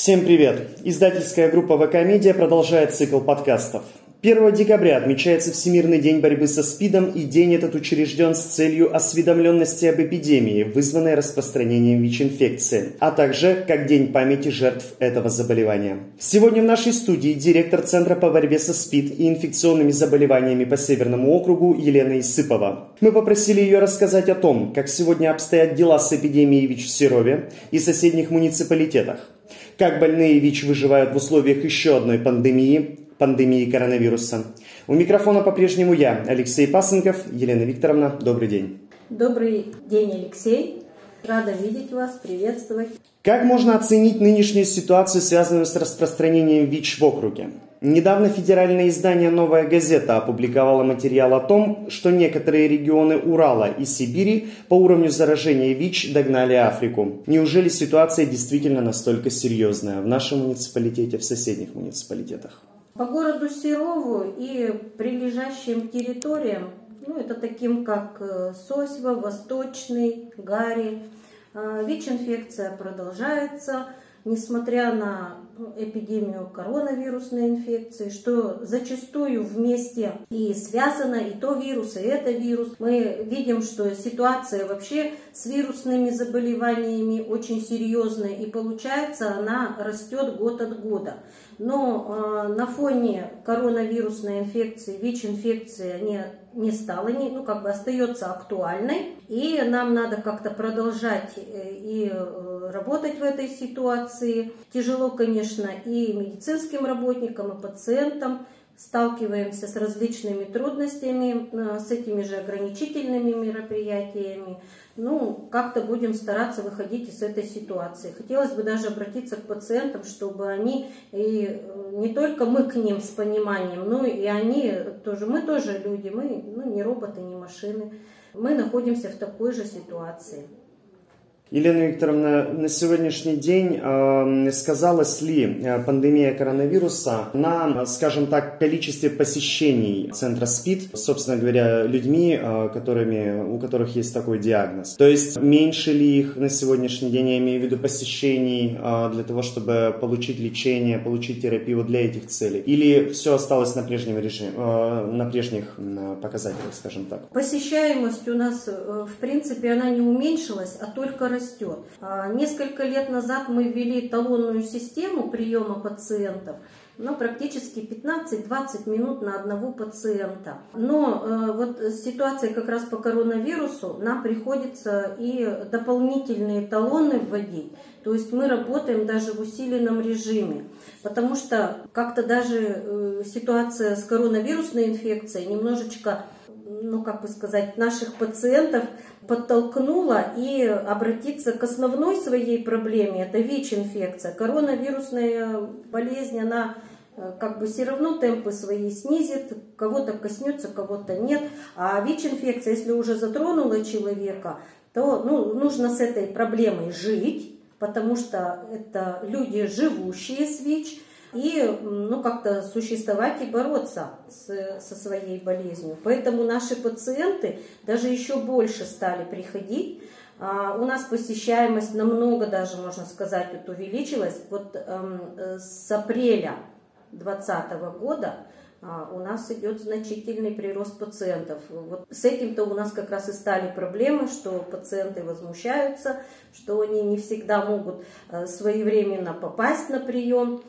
Всем привет! Издательская группа ВК Медиа продолжает цикл подкастов. 1 декабря отмечается Всемирный день борьбы со СПИДом, и день этот учрежден с целью осведомленности об эпидемии, вызванной распространением ВИЧ-инфекции, а также как День памяти жертв этого заболевания. Сегодня в нашей студии директор Центра по борьбе со СПИД и инфекционными заболеваниями по Северному округу Елена Исыпова. Мы попросили ее рассказать о том, как сегодня обстоят дела с эпидемией ВИЧ в Серове и соседних муниципалитетах, как больные ВИЧ выживают в условиях еще одной пандемии, пандемии коронавируса. У микрофона по-прежнему я, Алексей Пасынков. Елена Викторовна, добрый день. Добрый день, Алексей. Рада видеть вас, приветствовать. Как можно оценить нынешнюю ситуацию, связанную с распространением ВИЧ в округе? Недавно федеральное издание «Новая газета» опубликовало материал о том, что некоторые регионы Урала и Сибири по уровню заражения ВИЧ догнали Африку. Неужели ситуация действительно настолько серьезная в нашем муниципалитете, в соседних муниципалитетах? По городу Серову и прилежащим территориям, ну, это таким как э, Сосьва, Восточный, Гарри, э, ВИЧ-инфекция продолжается, несмотря на эпидемию коронавирусной инфекции, что зачастую вместе и связано и то вирус, и это вирус. Мы видим, что ситуация вообще с вирусными заболеваниями очень серьезная, и получается она растет год от года. Но э, на фоне коронавирусной инфекции, ВИЧ-инфекции не, не стала, не, ну как бы остается актуальной. И нам надо как-то продолжать э, и э, работать в этой ситуации. Тяжело, конечно, и медицинским работникам, и пациентам сталкиваемся с различными трудностями, э, с этими же ограничительными мероприятиями ну, как-то будем стараться выходить из этой ситуации. Хотелось бы даже обратиться к пациентам, чтобы они, и э, не только мы к ним с пониманием, но и они тоже, мы тоже люди, мы ну, не роботы, не машины. Мы находимся в такой же ситуации. Елена Викторовна, на сегодняшний день э, сказалась ли э, пандемия коронавируса на, скажем так, количестве посещений центра СПИД, собственно говоря, людьми, э, которыми, у которых есть такой диагноз? То есть меньше ли их на сегодняшний день, я имею в виду посещений э, для того, чтобы получить лечение, получить терапию для этих целей? Или все осталось на прежнем режиме, э, на прежних э, показателях, скажем так? Посещаемость у нас, э, в принципе, она не уменьшилась, а только растет. А, несколько лет назад мы ввели талонную систему приема пациентов, но практически 15-20 минут на одного пациента. Но э, вот ситуация как раз по коронавирусу, нам приходится и дополнительные талоны вводить. То есть мы работаем даже в усиленном режиме, потому что как-то даже э, ситуация с коронавирусной инфекцией немножечко ну, как бы сказать, наших пациентов подтолкнула и обратиться к основной своей проблеме, это ВИЧ-инфекция. Коронавирусная болезнь, она э, как бы все равно темпы свои снизит, кого-то коснется, кого-то нет. А ВИЧ-инфекция, если уже затронула человека, то ну, нужно с этой проблемой жить, потому что это люди, живущие с ВИЧ, и ну, как-то существовать и бороться с, со своей болезнью. Поэтому наши пациенты даже еще больше стали приходить. А, у нас посещаемость намного даже, можно сказать, вот увеличилась. Вот эм, с апреля 2020 года а, у нас идет значительный прирост пациентов. Вот с этим-то у нас как раз и стали проблемы, что пациенты возмущаются, что они не всегда могут э, своевременно попасть на прием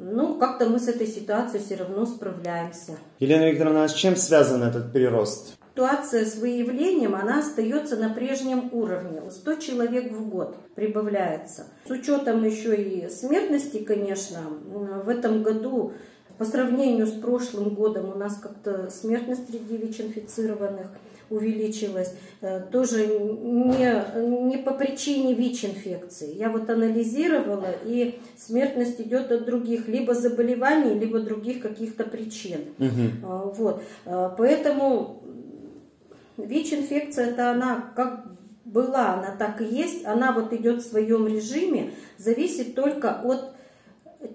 ну, как-то мы с этой ситуацией все равно справляемся. Елена Викторовна, а с чем связан этот прирост? Ситуация с выявлением, она остается на прежнем уровне. 100 человек в год прибавляется. С учетом еще и смертности, конечно, в этом году по сравнению с прошлым годом у нас как-то смертность среди ВИЧ-инфицированных увеличилась. Э, тоже не, не по причине ВИЧ-инфекции. Я вот анализировала, и смертность идет от других либо заболеваний, либо других каких-то причин. Угу. Вот. Э, поэтому ВИЧ-инфекция, это она как была, она так и есть, она вот идет в своем режиме, зависит только от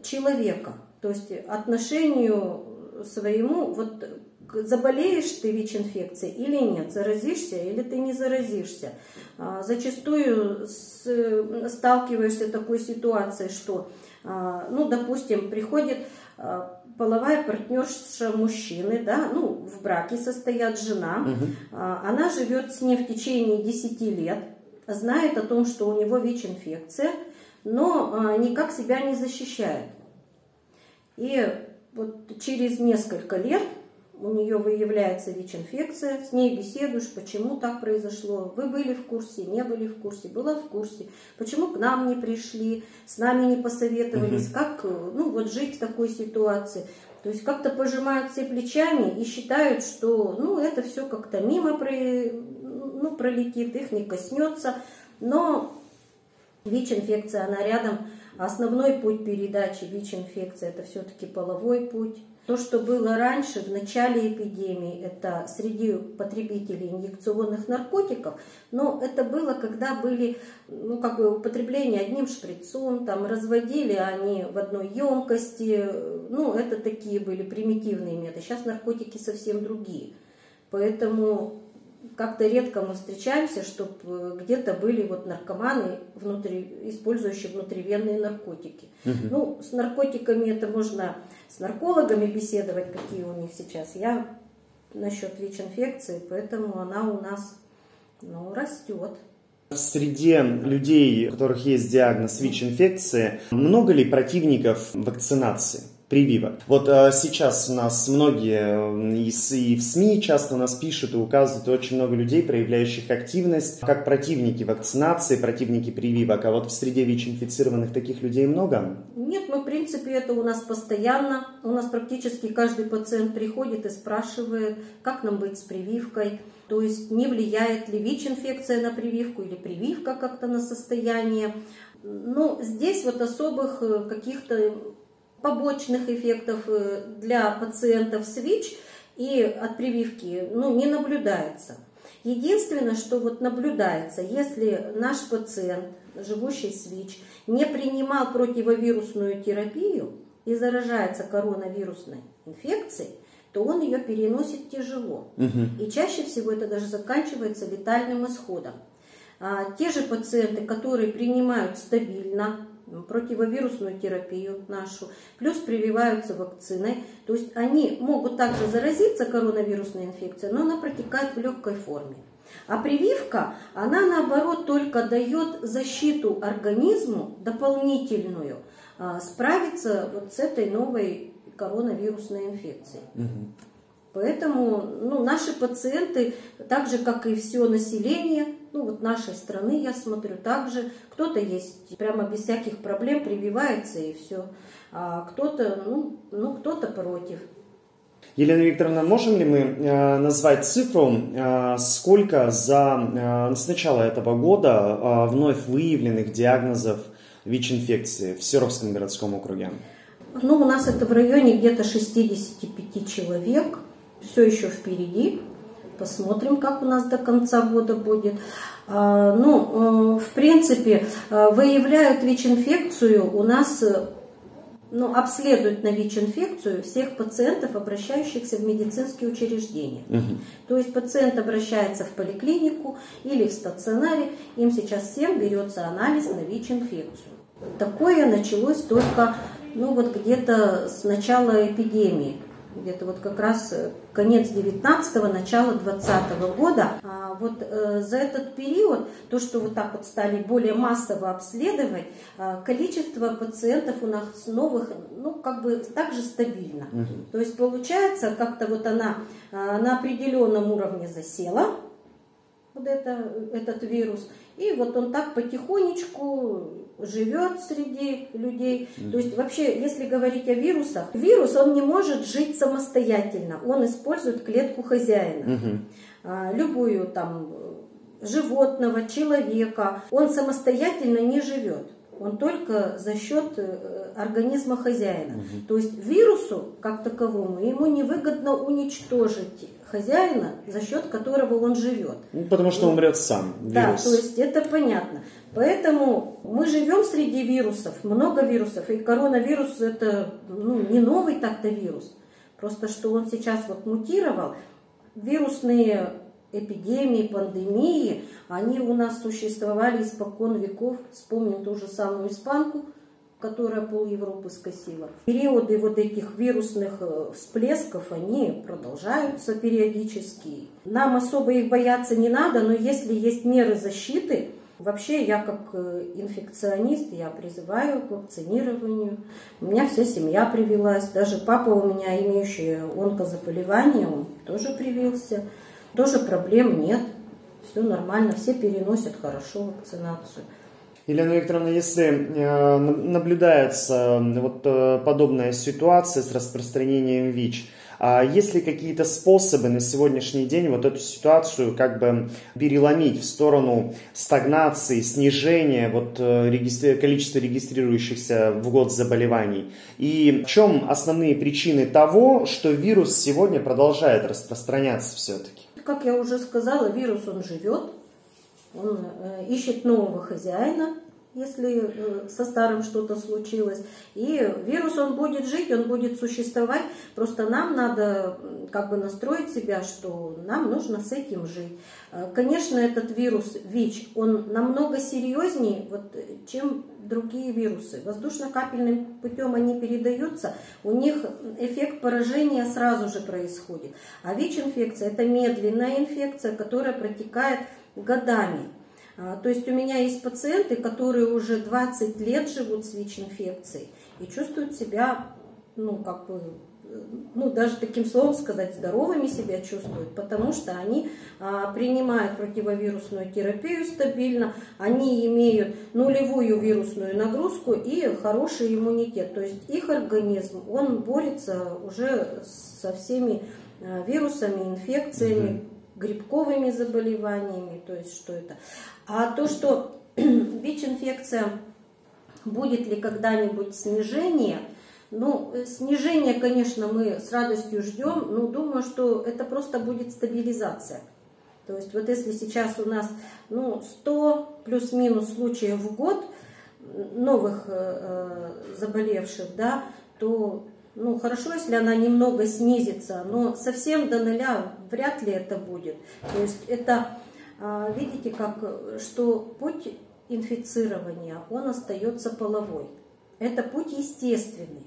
человека. То есть отношению своему вот заболеешь ты ВИЧ-инфекцией или нет, заразишься или ты не заразишься. А, зачастую сталкиваешься с такой ситуацией, что, а, ну, допустим, приходит а, половая партнерша мужчины, да, ну, в браке состоят жена, угу. она живет с ним в течение 10 лет, знает о том, что у него ВИЧ-инфекция, но никак себя не защищает. И вот через несколько лет у нее выявляется ВИЧ-инфекция, с ней беседуешь, почему так произошло, вы были в курсе, не были в курсе, была в курсе, почему к нам не пришли, с нами не посоветовались, угу. как ну, вот жить в такой ситуации. То есть как-то пожимают все плечами и считают, что ну, это все как-то мимо про, ну, пролетит, их не коснется. Но ВИЧ-инфекция, она рядом. Основной путь передачи ВИЧ-инфекции – это все-таки половой путь. То, что было раньше, в начале эпидемии, это среди потребителей инъекционных наркотиков, но это было, когда были, ну, как бы употребление одним шприцом, там, разводили они в одной емкости, ну, это такие были примитивные методы. Сейчас наркотики совсем другие. Поэтому как-то редко мы встречаемся, чтобы э, где-то были вот наркоманы, внутри, использующие внутривенные наркотики. Угу. Ну, с наркотиками это можно с наркологами беседовать, какие у них сейчас. Я насчет ВИЧ-инфекции, поэтому она у нас ну, растет. В среде людей, у которых есть диагноз ВИЧ-инфекции, много ли противников вакцинации? Прививок. Вот а, сейчас у нас многие и, и в СМИ часто нас пишут и указывают очень много людей, проявляющих активность, как противники вакцинации, противники прививок. А вот в среде ВИЧ-инфицированных таких людей много? Нет, мы в принципе это у нас постоянно. У нас практически каждый пациент приходит и спрашивает, как нам быть с прививкой. То есть не влияет ли ВИЧ-инфекция на прививку или прививка как-то на состояние. Но здесь вот особых э, каких-то побочных эффектов э, для пациентов с ВИЧ и от прививки ну, не наблюдается. Единственное, что вот наблюдается, если наш пациент, живущий с ВИЧ, не принимал противовирусную терапию и заражается коронавирусной инфекцией, то он ее переносит тяжело. Угу. И чаще всего это даже заканчивается летальным исходом. А, те же пациенты, которые принимают стабильно противовирусную терапию нашу, плюс прививаются вакциной. То есть они могут также заразиться коронавирусной инфекцией, но она протекает в легкой форме. А прививка, она наоборот только дает защиту организму дополнительную, а, справиться вот с этой новой коронавирусной инфекцией. Угу. Поэтому ну, наши пациенты, так же как и все население, ну вот нашей страны, я смотрю, также кто-то есть прямо без всяких проблем прививается и все, а кто-то, ну, ну кто-то против. Елена Викторовна, можем ли мы э, назвать цифру, э, сколько за э, с начала этого года вновь выявленных диагнозов ВИЧ-инфекции в Серовском городском округе? Ну, у нас это в районе где-то 65 человек все еще впереди. Посмотрим, как у нас до конца года будет. А, ну, в принципе, э, выявляют ВИЧ-инфекцию у нас э, ну, обследуют на ВИЧ-инфекцию всех пациентов, обращающихся в медицинские учреждения. Угу. То есть пациент обращается в поликлинику или в стационаре, им сейчас всем берется анализ на ВИЧ-инфекцию. Такое началось только ну, вот где-то с начала эпидемии где-то вот как раз э, конец 19-го, начало 20 -го года. А вот э, за этот период, то, что вот так вот стали более массово обследовать, э, количество пациентов у нас новых, ну, как бы также стабильно. Угу. То есть получается, как-то вот она э, на определенном уровне засела, вот это, этот вирус, и вот он так потихонечку живет среди людей. Mm-hmm. То есть вообще, если говорить о вирусах, вирус, он не может жить самостоятельно. Он использует клетку хозяина. Mm-hmm. А, любую там животного, человека. Он самостоятельно не живет. Он только за счет э, организма хозяина. Угу. То есть вирусу, как таковому, ему невыгодно уничтожить хозяина, за счет которого он живет. Ну, потому что он умрет сам. Вирус. Да, то есть это понятно. Поэтому мы живем среди вирусов, много вирусов, и коронавирус это ну, не новый так-то вирус. Просто что он сейчас вот мутировал, вирусные эпидемии, пандемии, они у нас существовали испокон веков. Вспомним ту же самую испанку, которая пол Европы скосила. Периоды вот этих вирусных э, всплесков, они продолжаются периодически. Нам особо их бояться не надо, но если есть меры защиты, Вообще я как э, инфекционист, я призываю к вакцинированию. У меня вся семья привилась, даже папа у меня, имеющий онкозаболевание, он тоже привился. Тоже проблем нет, все нормально, все переносят хорошо вакцинацию. Елена Викторовна, если э, наблюдается вот э, подобная ситуация с распространением ВИЧ, а есть ли какие-то способы на сегодняшний день вот эту ситуацию как бы переломить в сторону стагнации, снижения вот э, регистри... количества регистрирующихся в год заболеваний? И в чем основные причины того, что вирус сегодня продолжает распространяться все-таки? Как я уже сказала, вирус он живет, он э, ищет нового хозяина, если э, со старым что-то случилось. И вирус, он будет жить, он будет существовать. Просто нам надо как бы настроить себя, что нам нужно с этим жить. Э, конечно, этот вирус ВИЧ, он намного серьезнее, вот, чем другие вирусы. Воздушно-капельным путем они передаются, у них эффект поражения сразу же происходит. А ВИЧ-инфекция – это медленная инфекция, которая протекает годами. А, то есть у меня есть пациенты, которые уже 20 лет живут с ВИЧ-инфекцией и чувствуют себя, ну, как бы, ну, даже таким словом сказать, здоровыми себя чувствуют, потому что они а, принимают противовирусную терапию стабильно, они имеют нулевую вирусную нагрузку и хороший иммунитет. То есть их организм, он борется уже со всеми а, вирусами, инфекциями, грибковыми заболеваниями, то есть что это. А то, что ВИЧ-инфекция, будет ли когда-нибудь снижение, ну, снижение, конечно, мы с радостью ждем, но думаю, что это просто будет стабилизация. То есть вот если сейчас у нас ну, 100 плюс-минус случаев в год новых э, э, заболевших, да, то ну, хорошо, если она немного снизится, но совсем до нуля вряд ли это будет. То есть это а, видите, как, что путь инфицирования, он остается половой. Это путь естественный.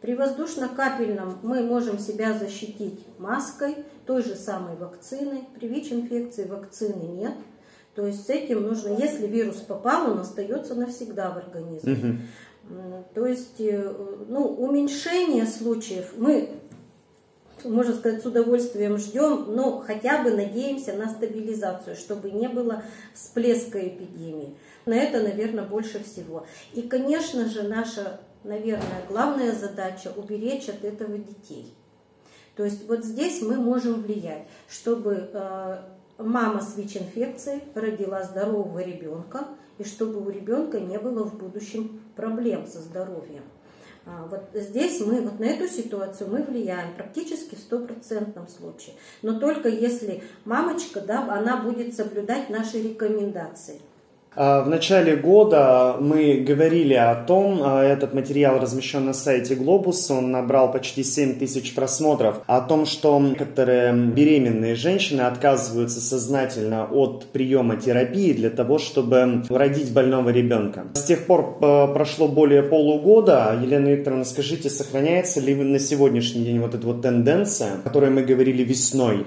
При воздушно-капельном мы можем себя защитить маской, той же самой вакциной. При ВИЧ-инфекции вакцины нет. То есть с этим нужно, если вирус попал, он остается навсегда в организме. Угу. То есть э, ну, уменьшение случаев мы можно сказать, с удовольствием ждем, но хотя бы надеемся на стабилизацию, чтобы не было всплеска эпидемии. На это, наверное, больше всего. И, конечно же, наша, наверное, главная задача – уберечь от этого детей. То есть вот здесь мы можем влиять, чтобы э, мама с ВИЧ-инфекцией родила здорового ребенка, и чтобы у ребенка не было в будущем проблем со здоровьем. А, вот здесь мы, вот на эту ситуацию мы влияем практически в стопроцентном случае. Но только если мамочка, да, она будет соблюдать наши рекомендации. А, в начале года мы говорили о том, а, этот материал размещен на сайте Глобус, он набрал почти 7 тысяч просмотров, о том, что некоторые беременные женщины отказываются сознательно от приема терапии для того, чтобы родить больного ребенка. С тех пор а, прошло более полугода. Елена Викторовна, скажите, сохраняется ли на сегодняшний день вот эта вот тенденция, о которой мы говорили весной?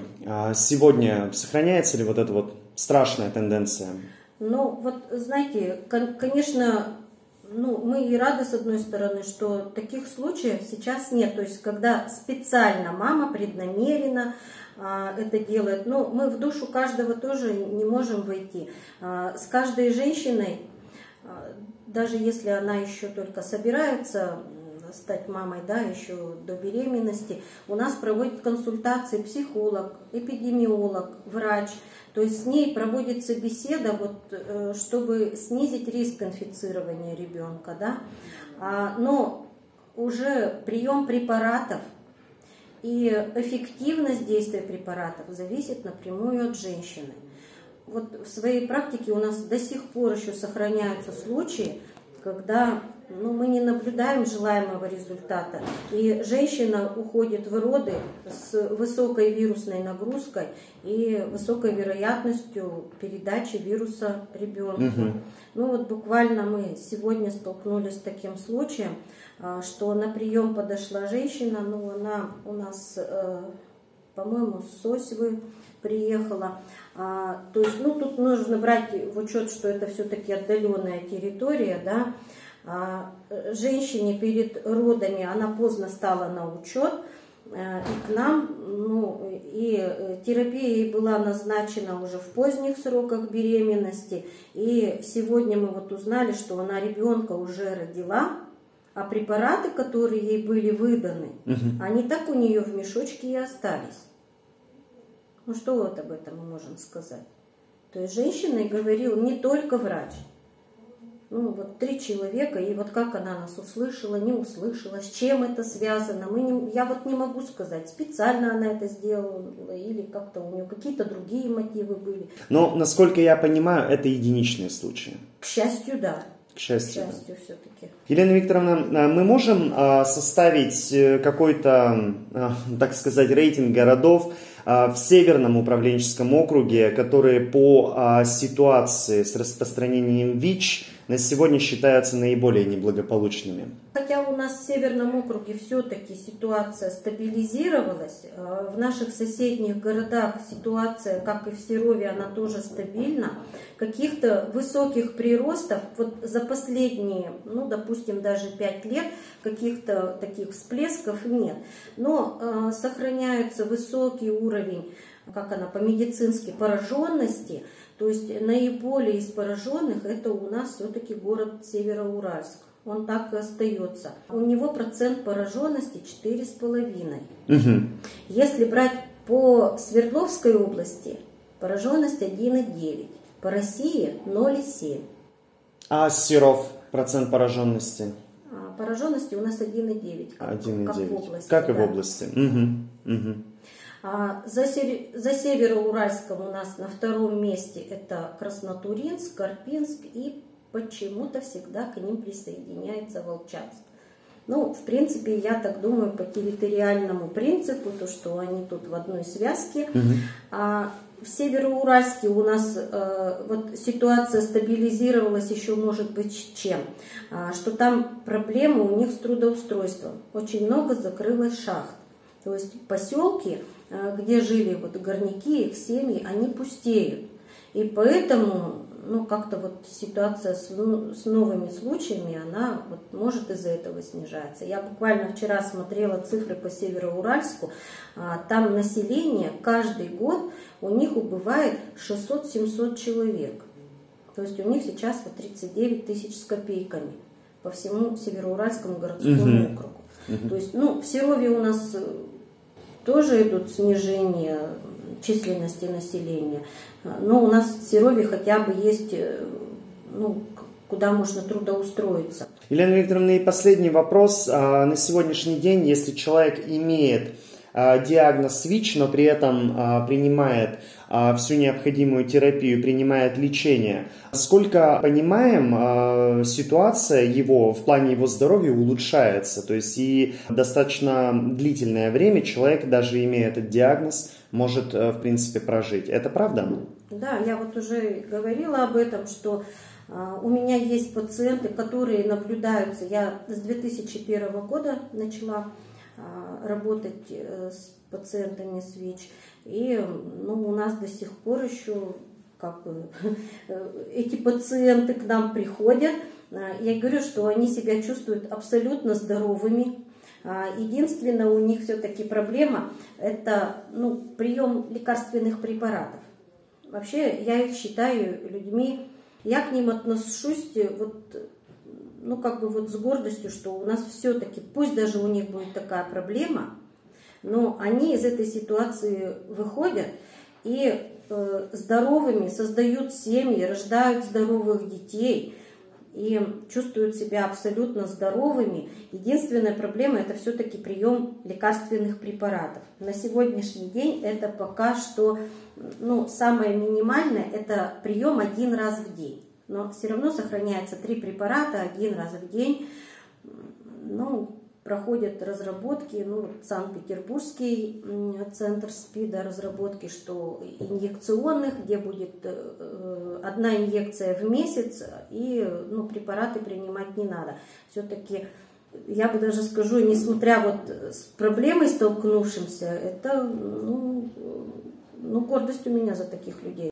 Сегодня сохраняется ли вот эта вот страшная тенденция? Ну, вот, знаете, конечно, ну, мы и рады, с одной стороны, что таких случаев сейчас нет. То есть, когда специально мама преднамеренно а, это делает. Но мы в душу каждого тоже не можем войти. А, с каждой женщиной, а, даже если она еще только собирается стать мамой, да, еще до беременности, у нас проводит консультации психолог, эпидемиолог, врач. То есть с ней проводится беседа, вот, э, чтобы снизить риск инфицирования ребенка. Да? А, но уже прием препаратов и эффективность действия препаратов зависит напрямую от женщины. Вот в своей практике у нас до сих пор еще сохраняются случаи, когда ну, мы не наблюдаем желаемого результата. И женщина уходит в роды с высокой вирусной нагрузкой и высокой вероятностью передачи вируса ребенку. Угу. Ну вот буквально мы сегодня столкнулись с таким случаем, а, что на прием подошла женщина, ну она у нас, э, по-моему, с Сосьвы приехала. А, то есть, ну тут нужно брать в учет, что это все-таки отдаленная территория, да, женщине перед родами она поздно стала на учет, э, и к нам, ну, и э, терапия ей была назначена уже в поздних сроках беременности, и сегодня мы вот узнали, что она ребенка уже родила, а препараты, которые ей были выданы, угу. они так у нее в мешочке и остались. Ну что вот об этом мы можем сказать? То есть женщина говорил не только врач, ну, вот три человека, и вот как она нас услышала, не услышала, с чем это связано, мы не, я вот не могу сказать, специально она это сделала, или как-то у нее какие-то другие мотивы были. Но, насколько я понимаю, это единичные случаи. К счастью, да. К счастью. К счастью, все-таки. Елена Викторовна, а мы можем а, составить э, какой-то, а, так сказать, рейтинг городов в Северном управленческом округе, которые по ситуации с распространением ВИЧ на сегодня считаются наиболее неблагополучными. Хотя у нас в Северном округе все-таки ситуация стабилизировалась, э, в наших соседних городах ситуация, как и в Серове, она тоже стабильна. Каких-то высоких приростов вот за последние, ну, допустим, даже пять лет, каких-то таких всплесков нет. Но э, сохраняется высокий уровень, как она по-медицински, пораженности – то есть наиболее из пораженных это у нас все-таки город Североуральск. Он так и остается. У него процент пораженности 4,5. Угу. Если брать по Свердловской области, пораженность 1,9. По России 0,7. А Серов процент пораженности? А, пораженности у нас 1,9. Как, 1,9. как в области. Как да. и в области. Угу. Угу. А за, за Североуральском у нас на втором месте это Краснотуринск, Карпинск и почему-то всегда к ним присоединяется Волчанск. Ну, в принципе, я так думаю, по территориальному принципу, то, что они тут в одной связке. Угу. А в Североуральске у нас э, вот ситуация стабилизировалась еще, может быть, чем? А, что там проблемы у них с трудоустройством. Очень много закрылось шахт. То есть поселки где жили вот горняки, их семьи, они пустеют. И поэтому, ну, как-то вот ситуация с, ну, с новыми случаями, она вот может из-за этого снижаться. Я буквально вчера смотрела цифры по Североуральску, а, там население каждый год у них убывает 600-700 человек. То есть у них сейчас вот 39 тысяч с копейками по всему Североуральскому городскому угу. округу. Угу. То есть, ну, в Серове у нас тоже идут снижение численности населения. Но у нас в Серове хотя бы есть, э, ну, куда можно трудоустроиться. Елена Викторовна, и последний вопрос. А, на сегодняшний день, если человек имеет диагноз ВИЧ, но при этом а, принимает а, всю необходимую терапию, принимает лечение. Сколько понимаем, ситуация его в плане его здоровья улучшается. То есть и достаточно длительное время человек, даже имея этот диагноз, может, в принципе, прожить. Это правда? Да, я вот уже говорила об этом, что у меня есть пациенты, которые наблюдаются. Я с 2001 года начала работать э, с пациентами с ВИЧ. И ну, у нас до сих пор еще как эти пациенты к нам приходят. А, я говорю, что они себя чувствуют абсолютно здоровыми. А, единственное, у них все-таки проблема – это ну, прием лекарственных препаратов. Вообще, я их считаю людьми, я к ним отношусь вот ну, как бы вот с гордостью, что у нас все-таки, пусть даже у них будет такая проблема, но они из этой ситуации выходят и э, здоровыми создают семьи, рождают здоровых детей и чувствуют себя абсолютно здоровыми. Единственная проблема это все-таки прием лекарственных препаратов. На сегодняшний день это пока что ну, самое минимальное, это прием один раз в день. Но все равно сохраняется три препарата один раз в день. Ну, проходят разработки, ну, Санкт-Петербургский центр СПИДа разработки, что инъекционных, где будет э, одна инъекция в месяц, и ну, препараты принимать не надо. Все-таки я бы даже скажу, несмотря вот с проблемой столкнувшимся, это ну, ну, гордость у меня за таких людей.